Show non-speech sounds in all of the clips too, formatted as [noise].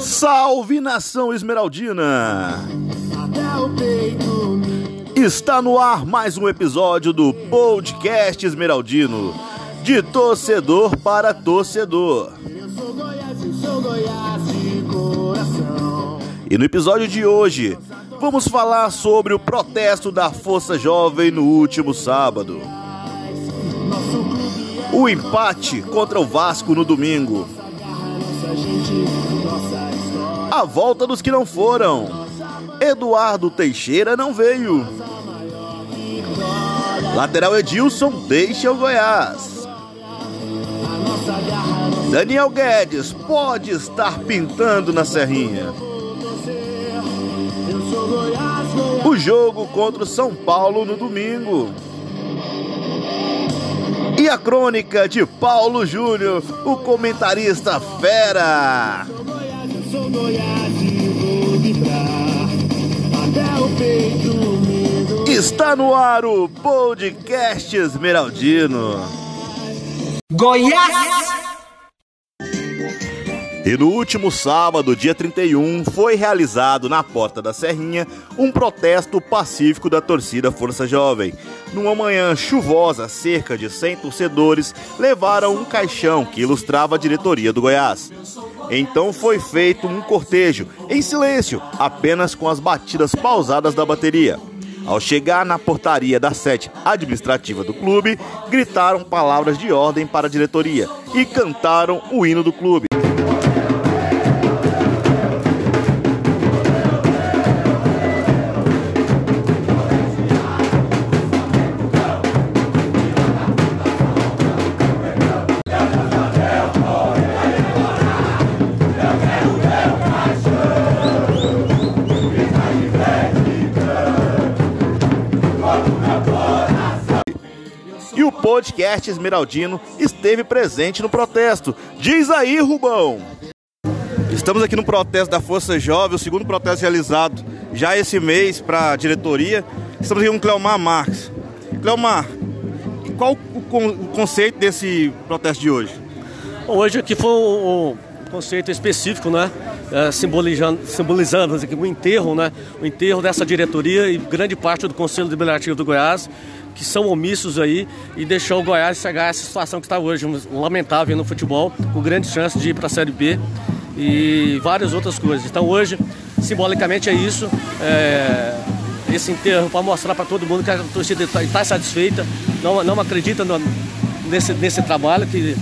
Salve nação esmeraldina! Está no ar mais um episódio do podcast Esmeraldino, de torcedor para torcedor. E no episódio de hoje, vamos falar sobre o protesto da Força Jovem no último sábado. O empate contra o Vasco no domingo. A volta dos que não foram. Eduardo Teixeira não veio. Lateral Edilson deixa o Goiás. Daniel Guedes pode estar pintando na Serrinha. O jogo contra o São Paulo no domingo. E a crônica de Paulo Júnior, o comentarista fera. Está no ar o podcast Esmeraldino. Goiás! E no último sábado, dia 31, foi realizado na Porta da Serrinha um protesto pacífico da torcida Força Jovem. Numa manhã chuvosa, cerca de 100 torcedores levaram um caixão que ilustrava a diretoria do Goiás. Então foi feito um cortejo, em silêncio, apenas com as batidas pausadas da bateria. Ao chegar na portaria da sede administrativa do clube, gritaram palavras de ordem para a diretoria e cantaram o hino do clube. Podcast Esmeraldino esteve presente no protesto. Diz aí, Rubão! Estamos aqui no protesto da Força Jovem, o segundo protesto realizado já esse mês para a diretoria. Estamos aqui com o Cleomar Marques. Cleomar, qual o, con o conceito desse protesto de hoje? Hoje aqui foi um conceito específico, né? É, simbolizando, simbolizando o enterro, né? O enterro dessa diretoria e grande parte do Conselho Deliberativo do Goiás, que são omissos aí e deixou o Goiás chegar a essa situação que está hoje, lamentável no futebol, com grande chance de ir para a Série B e várias outras coisas. Então hoje, simbolicamente é isso. É, esse enterro para mostrar para todo mundo que a torcida está tá satisfeita, não, não acredita no, nesse, nesse trabalho que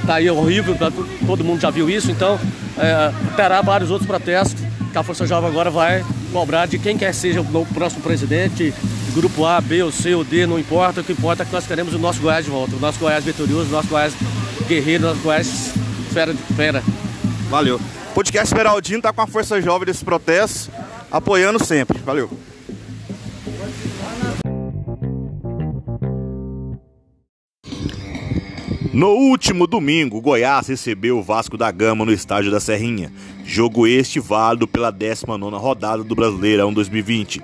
está aí horrível, todo mundo já viu isso, então é, terá vários outros protestos que a Força Jovem agora vai cobrar de quem quer seja o próximo presidente, grupo A, B, ou C ou D, não importa, o que importa é que nós queremos o nosso Goiás de volta, o nosso Goiás vitorioso, o nosso Goiás guerreiro, o nosso Goiás fera de fera. Valeu. O podcast Esmeraldino está com a Força Jovem desse protesto, apoiando sempre. Valeu. No último domingo, Goiás recebeu o Vasco da Gama no estádio da Serrinha. Jogo este válido pela 19ª rodada do Brasileirão 2020.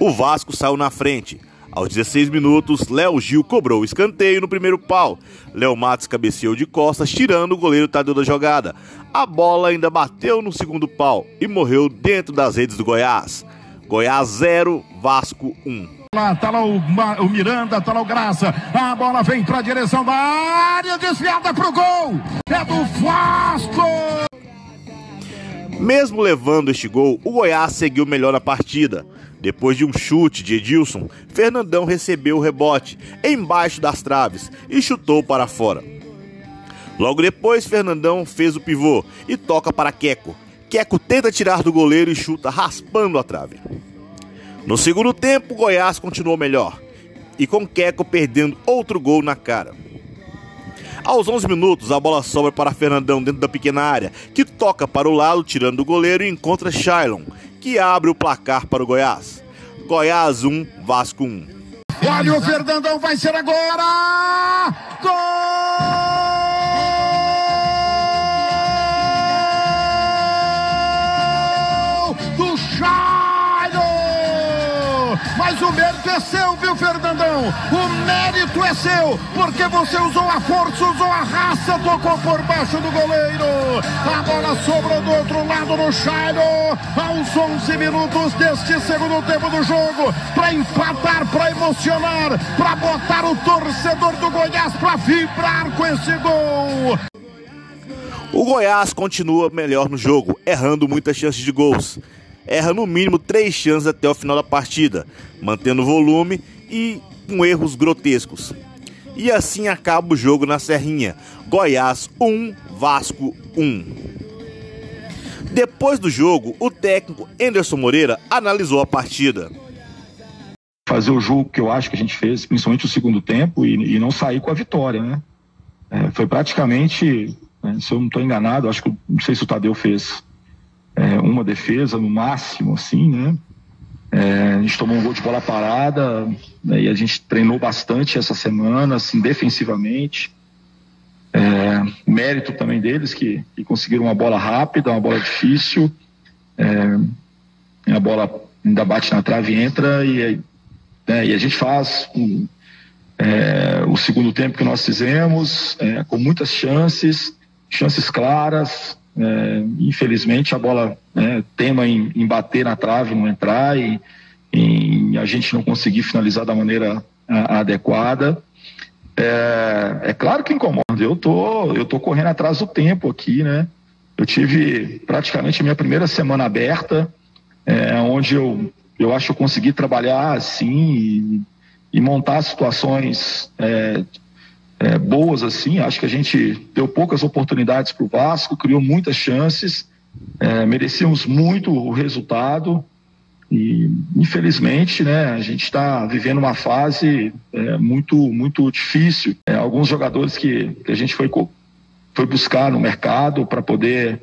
O Vasco saiu na frente. Aos 16 minutos, Léo Gil cobrou o escanteio no primeiro pau. Léo Matos cabeceou de costas, tirando o goleiro Tadeu da jogada. A bola ainda bateu no segundo pau e morreu dentro das redes do Goiás. Goiás 0, Vasco 1. Lá, tá lá o, o, Miranda, tá lá o Graça. A bola vem pra direção da área, desviada pro gol. É do Vasco! Mesmo levando este gol, o Goiás seguiu melhor a partida. Depois de um chute de Edilson, Fernandão recebeu o rebote embaixo das traves e chutou para fora. Logo depois, Fernandão fez o pivô e toca para Queco. Queco tenta tirar do goleiro e chuta raspando a trave. No segundo tempo, o Goiás continuou melhor e com Queco perdendo outro gol na cara. Aos 11 minutos, a bola sobra para Fernandão dentro da pequena área, que toca para o lado, tirando do goleiro e encontra Shailon, que abre o placar para o Goiás. Goiás 1, Vasco 1. Olha o Fernandão, vai ser agora! Gol! O mérito é seu, viu, Fernandão? O mérito é seu, porque você usou a força, usou a raça, tocou por baixo do goleiro. A bola sobrou do outro lado no Chairo. Aos 11 minutos deste segundo tempo do jogo, para empatar, para emocionar, para botar o torcedor do Goiás para vibrar com esse gol. O Goiás continua melhor no jogo, errando muitas chances de gols. Erra no mínimo três chances até o final da partida, mantendo o volume e com erros grotescos. E assim acaba o jogo na Serrinha. Goiás 1, Vasco 1. Depois do jogo, o técnico Anderson Moreira analisou a partida. Fazer o jogo que eu acho que a gente fez, principalmente o segundo tempo, e, e não sair com a vitória, né? É, foi praticamente né? Se eu não estou enganado, acho que não sei se o Tadeu fez é, uma defesa no máximo, assim, né? É, a gente tomou um gol de bola parada né, e a gente treinou bastante essa semana, assim, defensivamente. É, mérito também deles que, que, conseguiram uma bola rápida, uma bola difícil. É, a bola ainda bate na trave e entra e, né, e a gente faz um, é, o segundo tempo que nós fizemos é, com muitas chances chances claras. É, infelizmente a bola né, tema em, em, bater na trave, não entrar e, em a gente não conseguir finalizar da maneira a, adequada. É, é, claro que incomoda. Eu tô, eu tô correndo atrás do tempo aqui, né? Eu tive praticamente a minha primeira semana aberta, é, onde eu, eu acho que eu consegui trabalhar assim e, e montar situações é, boas assim. Acho que a gente deu poucas oportunidades para o Vasco, criou muitas chances, é, merecíamos muito o resultado e infelizmente, né, a gente está vivendo uma fase é, muito muito difícil. É, alguns jogadores que, que, a gente foi foi buscar no mercado para poder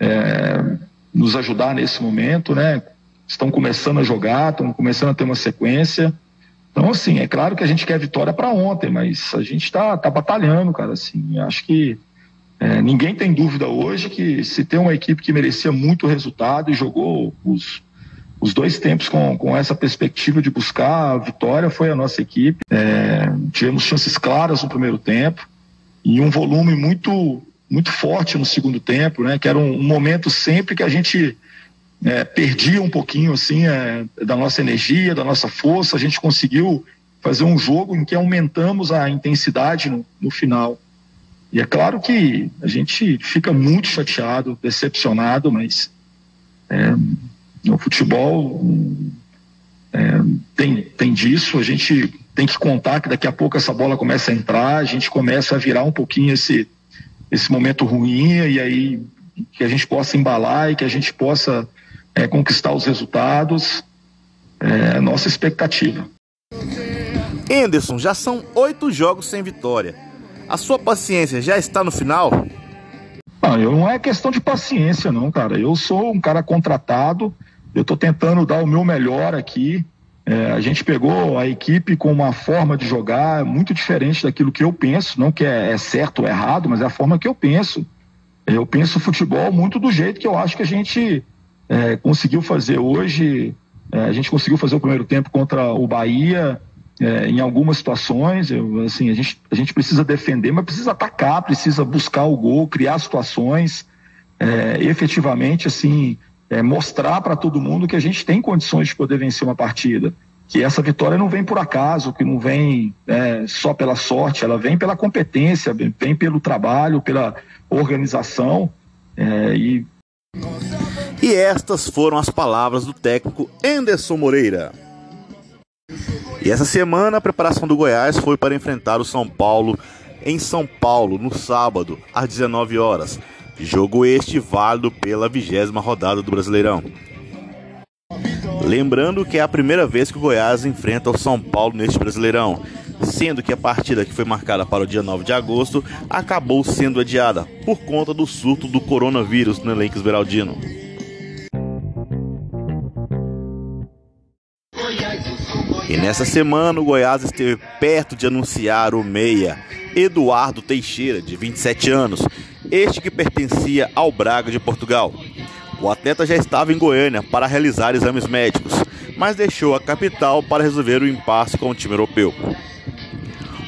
é, nos ajudar nesse momento, né, estão começando a jogar, estão começando a ter uma sequência. Então, assim, é claro que a gente quer vitória para ontem, mas a gente está tá batalhando, cara. Assim, acho que é, ninguém tem dúvida hoje que se tem uma equipe que merecia muito resultado e jogou os, os dois tempos com, com essa perspectiva de buscar a vitória foi a nossa equipe. É, tivemos chances claras no primeiro tempo e um volume muito muito forte no segundo tempo, né? Que era um, um momento sempre que a gente é, perdia um pouquinho assim é, da nossa energia, da nossa força. A gente conseguiu fazer um jogo em que aumentamos a intensidade no, no final. E é claro que a gente fica muito chateado, decepcionado, mas é, no futebol é, tem, tem disso. A gente tem que contar que daqui a pouco essa bola começa a entrar, a gente começa a virar um pouquinho esse, esse momento ruim, e aí que a gente possa embalar e que a gente possa é, conquistar os resultados, é nossa expectativa. Anderson, já são oito jogos sem vitória. A sua paciência já está no final? Não, eu não é questão de paciência, não, cara. Eu sou um cara contratado, eu estou tentando dar o meu melhor aqui. É, a gente pegou a equipe com uma forma de jogar muito diferente daquilo que eu penso, não que é, é certo ou errado, mas é a forma que eu penso. Eu penso futebol muito do jeito que eu acho que a gente é, conseguiu fazer hoje. É, a gente conseguiu fazer o primeiro tempo contra o Bahia. É, em algumas situações, eu, assim, a gente, a gente precisa defender, mas precisa atacar, precisa buscar o gol, criar situações, é, efetivamente, assim, é, mostrar para todo mundo que a gente tem condições de poder vencer uma partida. Que essa vitória não vem por acaso, que não vem é, só pela sorte, ela vem pela competência, vem pelo trabalho, pela organização. E e estas foram as palavras do técnico Anderson Moreira. E essa semana a preparação do Goiás foi para enfrentar o São Paulo em São Paulo no sábado às 19 horas. Jogo este válido pela vigésima rodada do Brasileirão. Lembrando que é a primeira vez que o Goiás enfrenta o São Paulo neste Brasileirão, sendo que a partida que foi marcada para o dia 9 de agosto acabou sendo adiada por conta do surto do coronavírus no elenco esmeraldino. E nessa semana o Goiás esteve perto de anunciar o meia Eduardo Teixeira, de 27 anos, este que pertencia ao Braga de Portugal. O atleta já estava em Goiânia para realizar exames médicos, mas deixou a capital para resolver o impasse com o time europeu.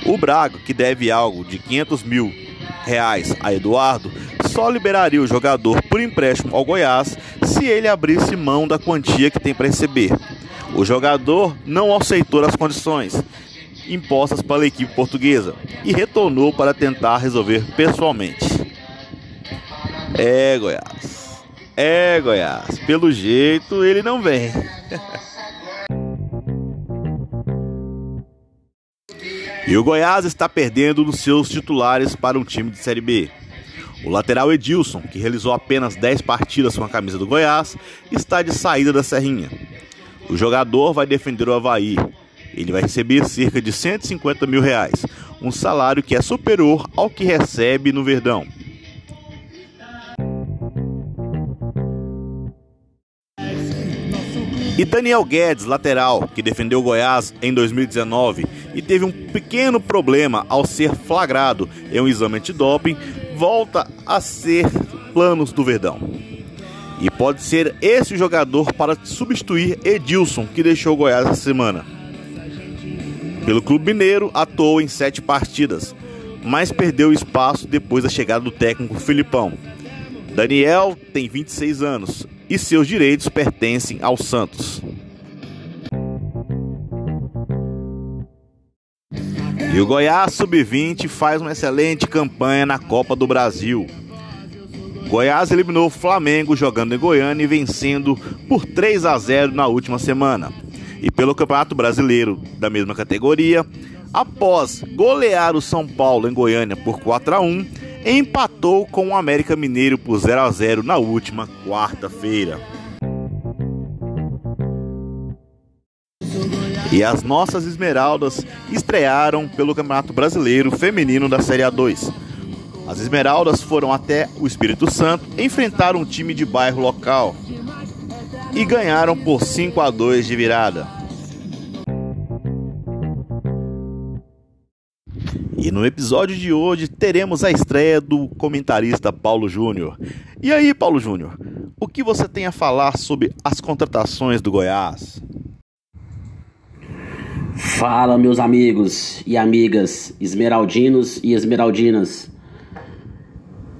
O Braga, que deve algo de 500 mil reais a Eduardo, só liberaria o jogador por empréstimo ao Goiás se ele abrisse mão da quantia que tem para receber. O jogador não aceitou as condições impostas pela equipe portuguesa e retornou para tentar resolver pessoalmente. É, Goiás. É, Goiás. Pelo jeito ele não vem. [laughs] e o Goiás está perdendo dos seus titulares para um time de Série B. O lateral Edilson, que realizou apenas 10 partidas com a camisa do Goiás, está de saída da Serrinha. O jogador vai defender o Havaí. Ele vai receber cerca de 150 mil reais, um salário que é superior ao que recebe no Verdão. E Daniel Guedes, lateral, que defendeu Goiás em 2019 e teve um pequeno problema ao ser flagrado em um exame antidoping, volta a ser planos do Verdão. E pode ser esse jogador para substituir Edilson, que deixou o Goiás essa semana. Pelo Clube Mineiro, atuou em sete partidas, mas perdeu espaço depois da chegada do técnico Filipão. Daniel tem 26 anos e seus direitos pertencem ao Santos. E o Goiás Sub-20 faz uma excelente campanha na Copa do Brasil. Goiás eliminou o Flamengo jogando em Goiânia e vencendo por 3 a 0 na última semana. E pelo Campeonato Brasileiro da mesma categoria, após golear o São Paulo em Goiânia por 4 a 1, empatou com o América Mineiro por 0 a 0 na última quarta-feira. E as nossas Esmeraldas estrearam pelo Campeonato Brasileiro Feminino da Série A2. As Esmeraldas foram até o Espírito Santo enfrentar um time de bairro local e ganharam por 5 a 2 de virada. E no episódio de hoje teremos a estreia do comentarista Paulo Júnior. E aí, Paulo Júnior, o que você tem a falar sobre as contratações do Goiás? Fala, meus amigos e amigas esmeraldinos e esmeraldinas.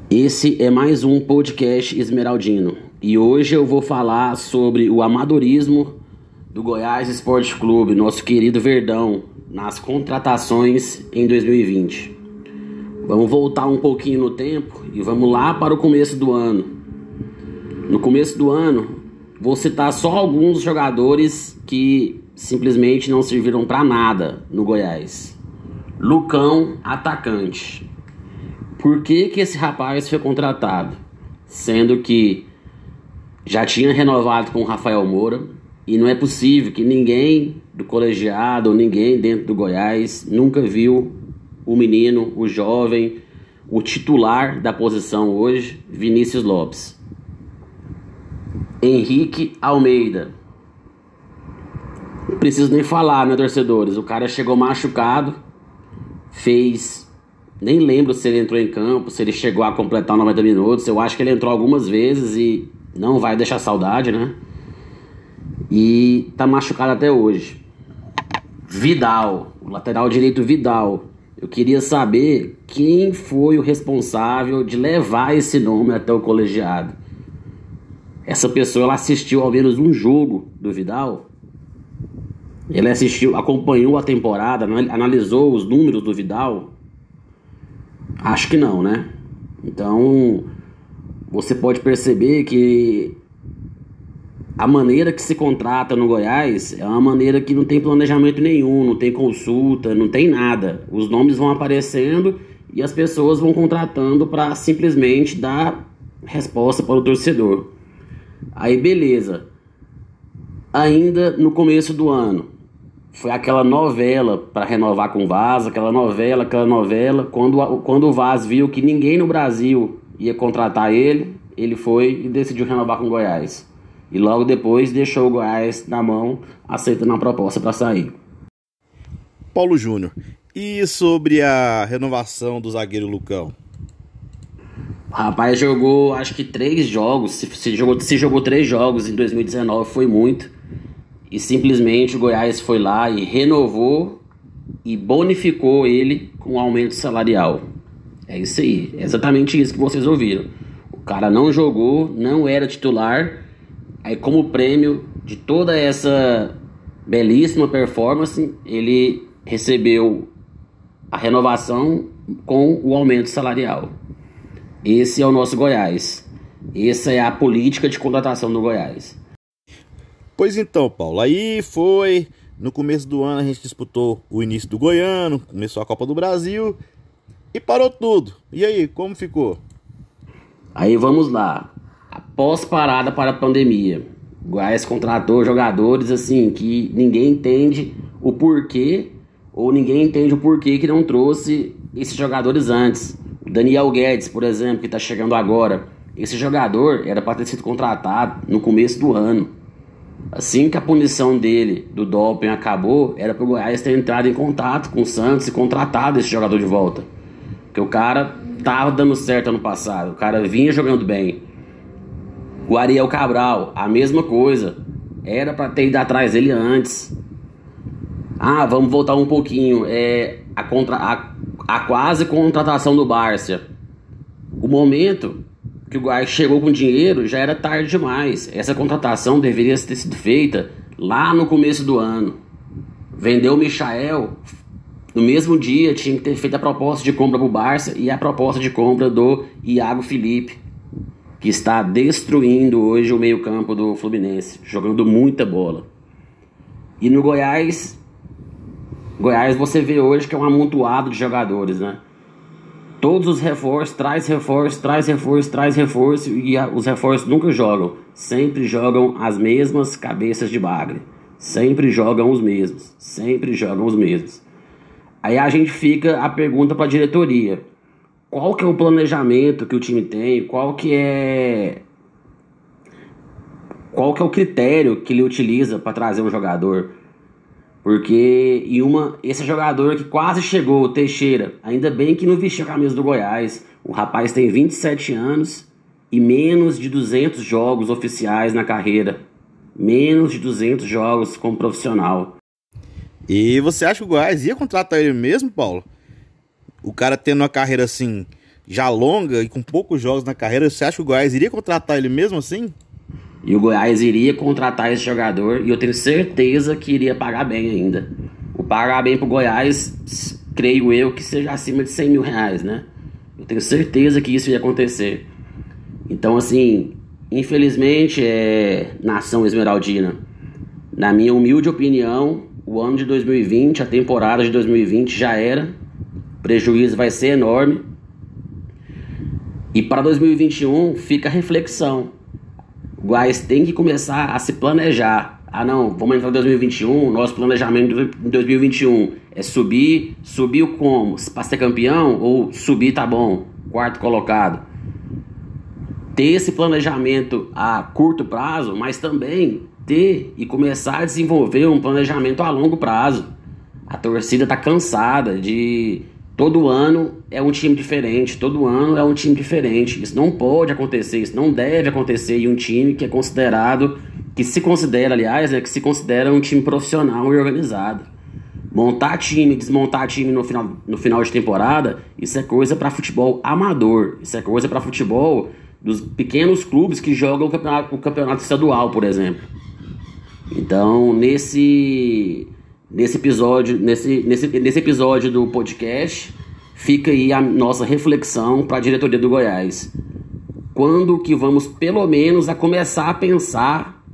Esse é mais um podcast esmeraldino e hoje eu vou falar sobre o amadorismo do Goiás Esporte Clube, nosso querido Verdão, nas contratações em 2020. Vamos voltar um pouquinho no tempo e vamos lá para o começo do ano. No começo do ano, vou citar só alguns jogadores que simplesmente não serviram para nada no Goiás. Lucão, atacante. Por que, que esse rapaz foi contratado? Sendo que já tinha renovado com o Rafael Moura e não é possível que ninguém do colegiado ninguém dentro do Goiás nunca viu o menino, o jovem, o titular da posição hoje, Vinícius Lopes. Henrique Almeida, não preciso nem falar, meus torcedores. O cara chegou machucado, fez. Nem lembro se ele entrou em campo, se ele chegou a completar 90 minutos. Eu acho que ele entrou algumas vezes e não vai deixar saudade, né? E tá machucado até hoje. Vidal, o lateral direito Vidal. Eu queria saber quem foi o responsável de levar esse nome até o colegiado. Essa pessoa ela assistiu ao menos um jogo do Vidal ele assistiu, acompanhou a temporada, analisou os números do Vidal? Acho que não, né? Então, você pode perceber que a maneira que se contrata no Goiás é uma maneira que não tem planejamento nenhum, não tem consulta, não tem nada. Os nomes vão aparecendo e as pessoas vão contratando para simplesmente dar resposta para o torcedor. Aí beleza. Ainda no começo do ano, foi aquela novela para renovar com o Vaz, aquela novela, aquela novela. Quando, quando o Vaz viu que ninguém no Brasil ia contratar ele, ele foi e decidiu renovar com o Goiás. E logo depois deixou o Goiás na mão, aceitando a proposta para sair. Paulo Júnior, e sobre a renovação do zagueiro Lucão? O rapaz jogou acho que três jogos, se, se, jogou, se jogou três jogos em 2019 foi muito. E simplesmente o Goiás foi lá e renovou e bonificou ele com um aumento salarial. É isso aí, é exatamente isso que vocês ouviram. O cara não jogou, não era titular, aí como prêmio de toda essa belíssima performance, ele recebeu a renovação com o aumento salarial. Esse é o nosso Goiás. Essa é a política de contratação do Goiás. Pois então, Paulo, aí foi. No começo do ano a gente disputou o início do Goiano, começou a Copa do Brasil e parou tudo. E aí, como ficou? Aí vamos lá. Após parada para a pandemia, o Goiás contratou jogadores assim que ninguém entende o porquê ou ninguém entende o porquê que não trouxe esses jogadores antes. O Daniel Guedes, por exemplo, que está chegando agora. Esse jogador era para ter sido contratado no começo do ano. Assim que a punição dele do doping acabou, era para o Goiás ter entrado em contato com o Santos e contratado esse jogador de volta. Porque o cara tava dando certo ano passado, o cara vinha jogando bem. O Ariel Cabral, a mesma coisa. Era para ter ido atrás dele antes. Ah, vamos voltar um pouquinho. É, a, contra, a, a quase contratação do Barça. O momento que o Goiás chegou com dinheiro já era tarde demais. Essa contratação deveria ter sido feita lá no começo do ano. Vendeu o Michael, no mesmo dia tinha que ter feito a proposta de compra para o Barça e a proposta de compra do Iago Felipe, que está destruindo hoje o meio-campo do Fluminense, jogando muita bola. E no Goiás, Goiás você vê hoje que é um amontoado de jogadores, né? Todos os reforços, traz reforço, traz reforço, traz reforço e a, os reforços nunca jogam. Sempre jogam as mesmas cabeças de bagre. Sempre jogam os mesmos. Sempre jogam os mesmos. Aí a gente fica a pergunta para a diretoria. Qual que é o planejamento que o time tem? Qual que é qual que é o critério que ele utiliza para trazer um jogador? Porque e uma, esse jogador que quase chegou, o Teixeira, ainda bem que não vestiu a camisa do Goiás. O rapaz tem 27 anos e menos de 200 jogos oficiais na carreira. Menos de 200 jogos como profissional. E você acha que o Goiás ia contratar ele mesmo, Paulo? O cara tendo uma carreira assim, já longa e com poucos jogos na carreira, você acha que o Goiás iria contratar ele mesmo assim? E o Goiás iria contratar esse jogador e eu tenho certeza que iria pagar bem ainda. O pagar bem pro Goiás, creio eu, que seja acima de 100 mil reais, né? Eu tenho certeza que isso ia acontecer. Então, assim, infelizmente, é nação esmeraldina. Na minha humilde opinião, o ano de 2020, a temporada de 2020 já era. O prejuízo vai ser enorme. E para 2021 fica a reflexão. Goiás tem que começar a se planejar. Ah, não, vamos entrar em 2021. Nosso planejamento em 2021 é subir. Subir como? Para ser campeão ou subir tá bom? Quarto colocado. Ter esse planejamento a curto prazo, mas também ter e começar a desenvolver um planejamento a longo prazo. A torcida está cansada de Todo ano é um time diferente, todo ano é um time diferente. Isso não pode acontecer, isso não deve acontecer em um time que é considerado, que se considera, aliás, é que se considera um time profissional e organizado. Montar time, desmontar time no final, no final de temporada, isso é coisa para futebol amador. Isso é coisa para futebol dos pequenos clubes que jogam o campeonato, o campeonato estadual, por exemplo. Então, nesse Nesse episódio, nesse, nesse, nesse episódio do podcast, fica aí a nossa reflexão para a diretoria do Goiás. Quando que vamos, pelo menos, a começar a pensar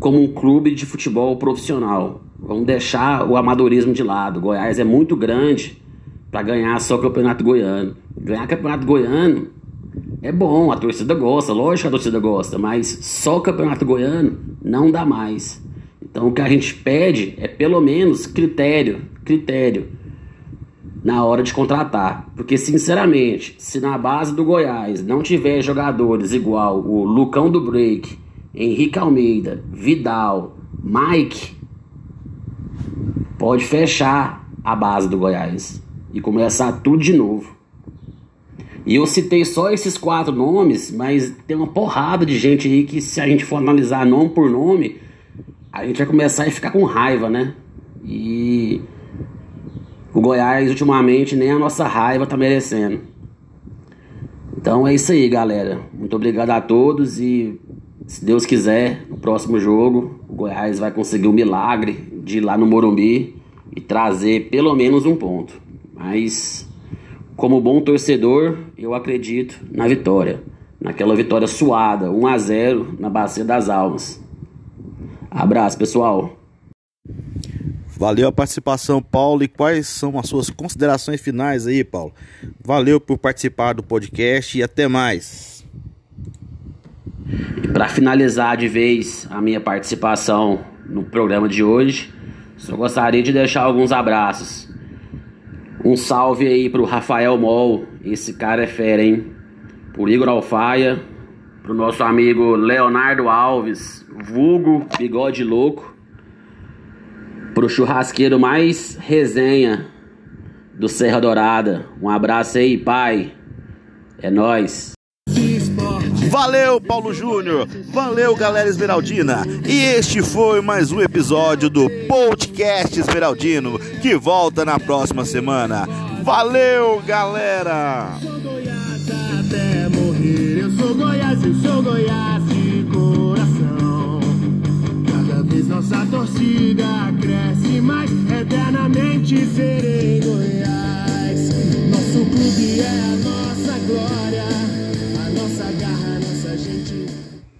como um clube de futebol profissional? Vamos deixar o amadorismo de lado. Goiás é muito grande para ganhar só o campeonato goiano. Ganhar o campeonato goiano é bom, a torcida gosta, lógico que a torcida gosta, mas só o campeonato goiano não dá mais. Então o que a gente pede é pelo menos critério, critério na hora de contratar. Porque sinceramente, se na base do Goiás não tiver jogadores igual o Lucão do Break, Henrique Almeida, Vidal, Mike, pode fechar a base do Goiás e começar tudo de novo. E eu citei só esses quatro nomes, mas tem uma porrada de gente aí que se a gente for analisar nome por nome, a gente vai começar a ficar com raiva, né? E o Goiás ultimamente nem a nossa raiva tá merecendo. Então é isso aí, galera. Muito obrigado a todos e se Deus quiser, no próximo jogo, o Goiás vai conseguir o milagre de ir lá no Morumbi e trazer pelo menos um ponto. Mas como bom torcedor, eu acredito na vitória. Naquela vitória suada, 1 a 0 na Bacia das Almas. Abraço, pessoal. Valeu a participação, Paulo. E quais são as suas considerações finais aí, Paulo? Valeu por participar do podcast e até mais. Para finalizar de vez a minha participação no programa de hoje, só gostaria de deixar alguns abraços. Um salve aí pro Rafael Mol, esse cara é fera, hein? Pro Igor Alfaia, pro nosso amigo Leonardo Alves, vulgo Bigode Louco pro churrasqueiro mais resenha do Serra Dourada. Um abraço aí, pai. É nós. Valeu, Paulo Júnior. Valeu, galera Esmeraldina. E este foi mais um episódio do Podcast Esmeraldino, que volta na próxima semana. Valeu, galera esse sou Goiás de coração. Cada vez nossa torcida cresce mais, eternamente serei Goiás. Nosso clube é a nossa.